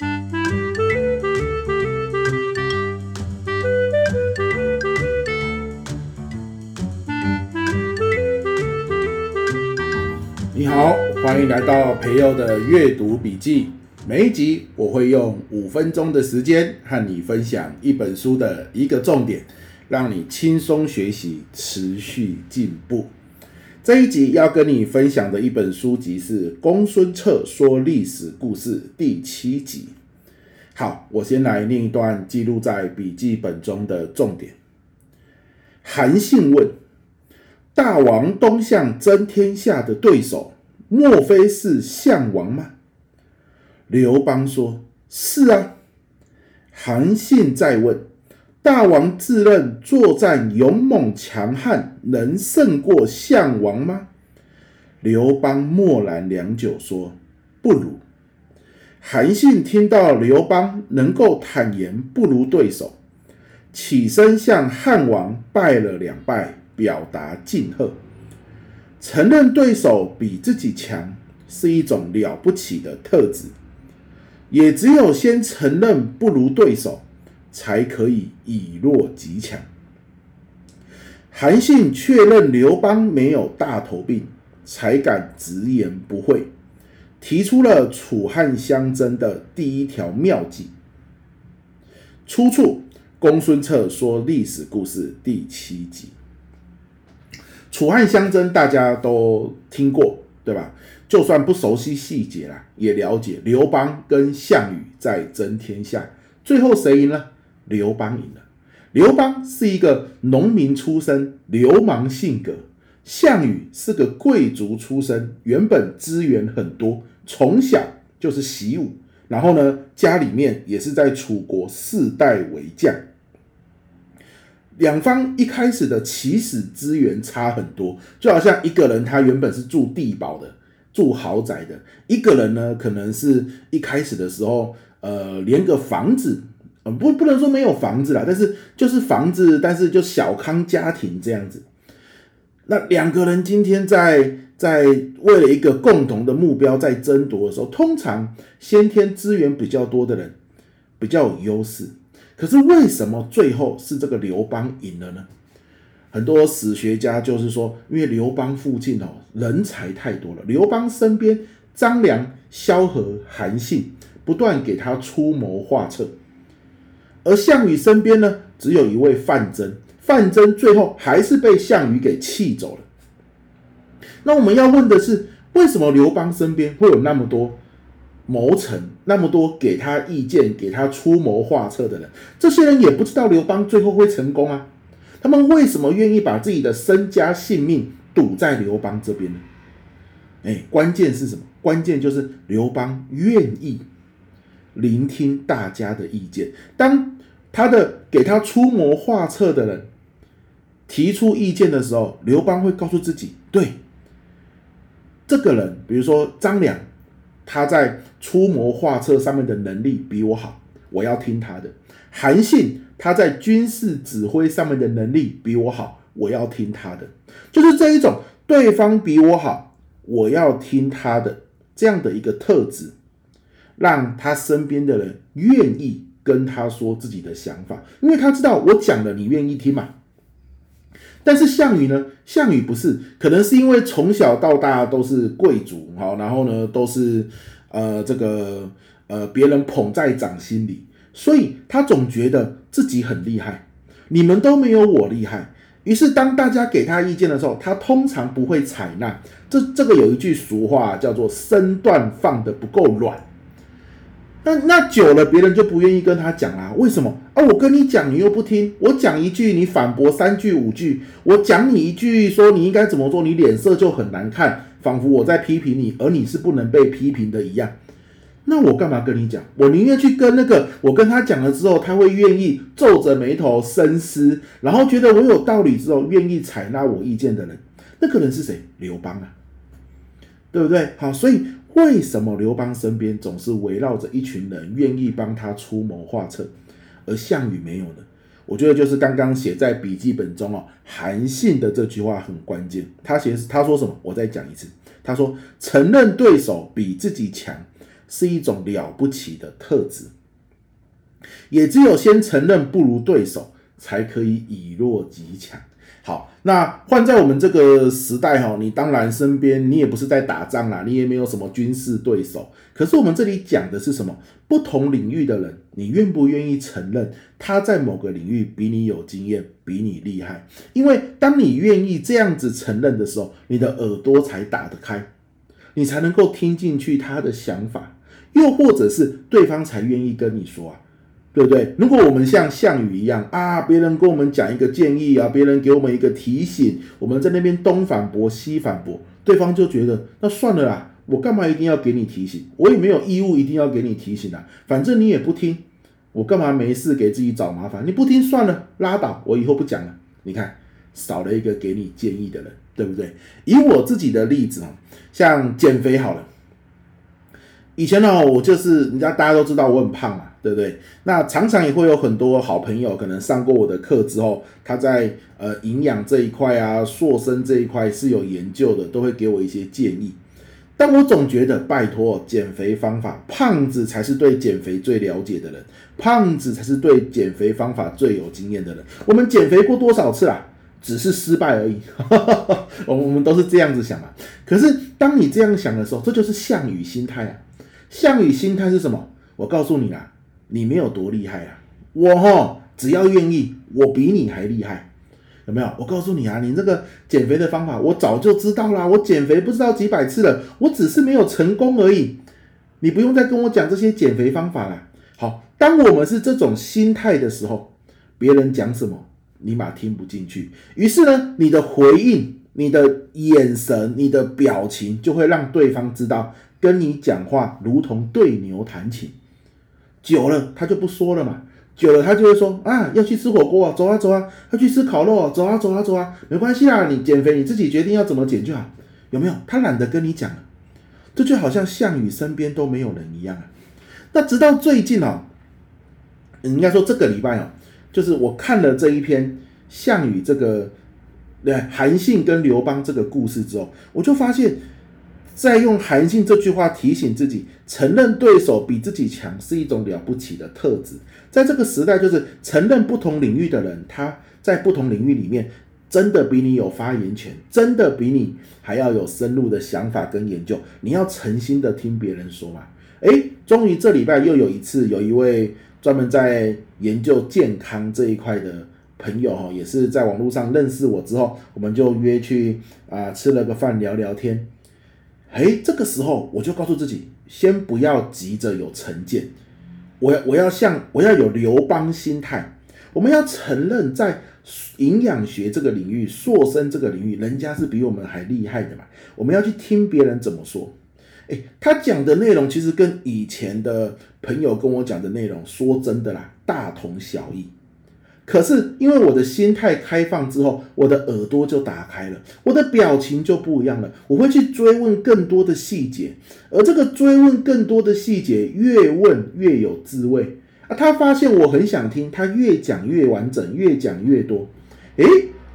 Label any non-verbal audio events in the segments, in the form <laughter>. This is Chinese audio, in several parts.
你好，欢迎来到培祐的阅读笔记。每一集我会用五分钟的时间和你分享一本书的一个重点，让你轻松学习，持续进步。这一集要跟你分享的一本书籍是《公孙策说历史故事》第七集。好，我先来念一段记录在笔记本中的重点。韩信问：大王东向争天下的对手，莫非是项王吗？刘邦说：“是啊。”韩信再问：“大王自认作战勇猛强悍，能胜过项王吗？”刘邦默然良久，说：“不如。”韩信听到刘邦能够坦言不如对手，起身向汉王拜了两拜，表达敬贺。承认对手比自己强是一种了不起的特质。也只有先承认不如对手，才可以以弱击强。韩信确认刘邦没有大头病，才敢直言不讳，提出了楚汉相争的第一条妙计。出处：公孙策说历史故事第七集。楚汉相争，大家都听过，对吧？就算不熟悉细节啦，也了解刘邦跟项羽在争天下，最后谁赢了？刘邦赢了。刘邦是一个农民出身，流氓性格；项羽是个贵族出身，原本资源很多，从小就是习武，然后呢，家里面也是在楚国世代为将。两方一开始的起始资源差很多，就好像一个人他原本是住地堡的。住豪宅的一个人呢，可能是一开始的时候，呃，连个房子，呃、不不能说没有房子啦，但是就是房子，但是就小康家庭这样子。那两个人今天在在为了一个共同的目标在争夺的时候，通常先天资源比较多的人比较有优势。可是为什么最后是这个刘邦赢了呢？很多史学家就是说，因为刘邦附近哦人才太多了，刘邦身边张良、萧何、韩信不断给他出谋划策，而项羽身边呢只有一位范增，范增最后还是被项羽给气走了。那我们要问的是，为什么刘邦身边会有那么多谋臣，那么多给他意见、给他出谋划策的人？这些人也不知道刘邦最后会成功啊。他们为什么愿意把自己的身家性命赌在刘邦这边呢？哎，关键是什么？关键就是刘邦愿意聆听大家的意见。当他的给他出谋划策的人提出意见的时候，刘邦会告诉自己：对，这个人，比如说张良，他在出谋划策上面的能力比我好，我要听他的。韩信。他在军事指挥上面的能力比我好，我要听他的，就是这一种对方比我好，我要听他的这样的一个特质，让他身边的人愿意跟他说自己的想法，因为他知道我讲了，你愿意听嘛。但是项羽呢？项羽不是，可能是因为从小到大都是贵族，好，然后呢都是呃这个呃别人捧在掌心里。所以他总觉得自己很厉害，你们都没有我厉害。于是当大家给他意见的时候，他通常不会采纳。这这个有一句俗话叫做“身段放得不够软”。那那久了，别人就不愿意跟他讲啦。为什么？啊，我跟你讲，你又不听；我讲一句，你反驳三句五句；我讲你一句，说你应该怎么做，你脸色就很难看，仿佛我在批评你，而你是不能被批评的一样。那我干嘛跟你讲？我宁愿去跟那个我跟他讲了之后，他会愿意皱着眉头深思，然后觉得我有道理之后，愿意采纳我意见的人。那个人是谁？刘邦啊，对不对？好，所以为什么刘邦身边总是围绕着一群人愿意帮他出谋划策，而项羽没有呢？我觉得就是刚刚写在笔记本中哦，韩信的这句话很关键。他写他说什么？我再讲一次。他说：承认对手比自己强。是一种了不起的特质。也只有先承认不如对手，才可以以弱击强。好，那换在我们这个时代哈，你当然身边你也不是在打仗啦，你也没有什么军事对手。可是我们这里讲的是什么？不同领域的人，你愿不愿意承认他在某个领域比你有经验，比你厉害？因为当你愿意这样子承认的时候，你的耳朵才打得开，你才能够听进去他的想法，又或者是对方才愿意跟你说啊。对不对？如果我们像项羽一样啊，别人跟我们讲一个建议啊，别人给我们一个提醒，我们在那边东反驳西反驳，对方就觉得那算了啦，我干嘛一定要给你提醒？我也没有义务一定要给你提醒啊，反正你也不听，我干嘛没事给自己找麻烦？你不听算了，拉倒，我以后不讲了。你看，少了一个给你建议的人，对不对？以我自己的例子啊，像减肥好了，以前呢，我就是人家大家都知道我很胖嘛。对不对？那常常也会有很多好朋友，可能上过我的课之后，他在呃营养这一块啊、塑身这一块是有研究的，都会给我一些建议。但我总觉得，拜托，减肥方法，胖子才是对减肥最了解的人，胖子才是对减肥方法最有经验的人。我们减肥过多少次啊？只是失败而已。我 <laughs> 我们都是这样子想啊。可是当你这样想的时候，这就是项羽心态啊。项羽心态是什么？我告诉你啊。你没有多厉害啊，我哈只要愿意，我比你还厉害，有没有？我告诉你啊，你这个减肥的方法，我早就知道啦。我减肥不知道几百次了，我只是没有成功而已。你不用再跟我讲这些减肥方法了。好，当我们是这种心态的时候，别人讲什么，你嘛听不进去。于是呢，你的回应、你的眼神、你的表情，就会让对方知道，跟你讲话如同对牛弹琴。久了，他就不说了嘛。久了，他就会说啊，要去吃火锅啊，走啊走啊，要去吃烤肉啊，走啊走啊走啊，没关系啦，你减肥你自己决定要怎么减就好，有没有？他懒得跟你讲，这就好像项羽身边都没有人一样啊。那直到最近哦，应该说这个礼拜哦，就是我看了这一篇项羽这个对韩信跟刘邦这个故事之后，我就发现。在用韩信这句话提醒自己，承认对手比自己强是一种了不起的特质。在这个时代，就是承认不同领域的人，他在不同领域里面真的比你有发言权，真的比你还要有深入的想法跟研究。你要诚心的听别人说嘛。诶，终于这礼拜又有一次，有一位专门在研究健康这一块的朋友哈，也是在网络上认识我之后，我们就约去啊吃了个饭，聊聊天。诶，这个时候我就告诉自己，先不要急着有成见，我要我要像我要有刘邦心态，我们要承认在营养学这个领域、塑身这个领域，人家是比我们还厉害的嘛。我们要去听别人怎么说。诶，他讲的内容其实跟以前的朋友跟我讲的内容，说真的啦，大同小异。可是，因为我的心态开放之后，我的耳朵就打开了，我的表情就不一样了。我会去追问更多的细节，而这个追问更多的细节，越问越有滋味啊！他发现我很想听，他越讲越完整，越讲越多。诶，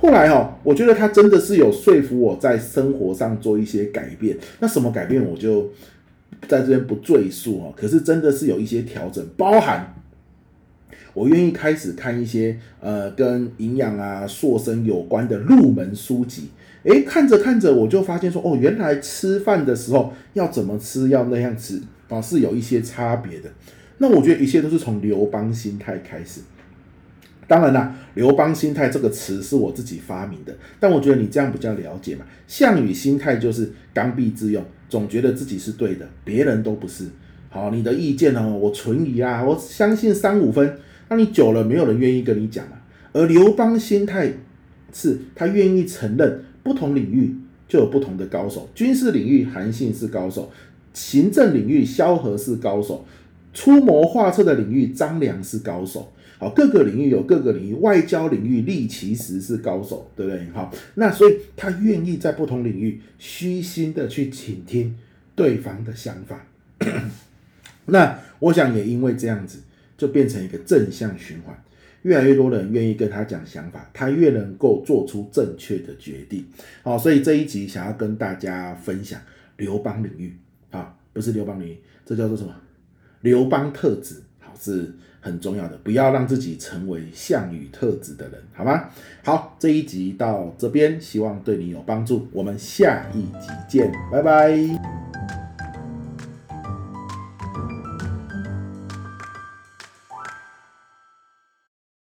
后来哦，我觉得他真的是有说服我在生活上做一些改变。那什么改变，我就在这边不赘述哦。可是真的是有一些调整，包含。我愿意开始看一些呃跟营养啊、塑身有关的入门书籍，诶，看着看着我就发现说，哦，原来吃饭的时候要怎么吃，要那样吃啊，是有一些差别的。那我觉得一切都是从刘邦心态开始。当然啦，刘邦心态这个词是我自己发明的，但我觉得你这样比较了解嘛。项羽心态就是刚愎自用，总觉得自己是对的，别人都不是。好，你的意见呢，我存疑啊，我相信三五分。那你久了，没有人愿意跟你讲了。而刘邦心态是，他愿意承认不同领域就有不同的高手。军事领域，韩信是高手；行政领域，萧何是高手；出谋划策的领域，张良是高手。好，各个领域有各个领域，外交领域，力其实是高手，对不对？好，那所以他愿意在不同领域虚心的去倾听对方的想法。那我想也因为这样子。就变成一个正向循环，越来越多人愿意跟他讲想法，他越能够做出正确的决定。好，所以这一集想要跟大家分享刘邦领域啊，不是刘邦领域，这叫做什么？刘邦特质，好，是很重要的，不要让自己成为项羽特质的人，好吗？好，这一集到这边，希望对你有帮助，我们下一集见，拜拜。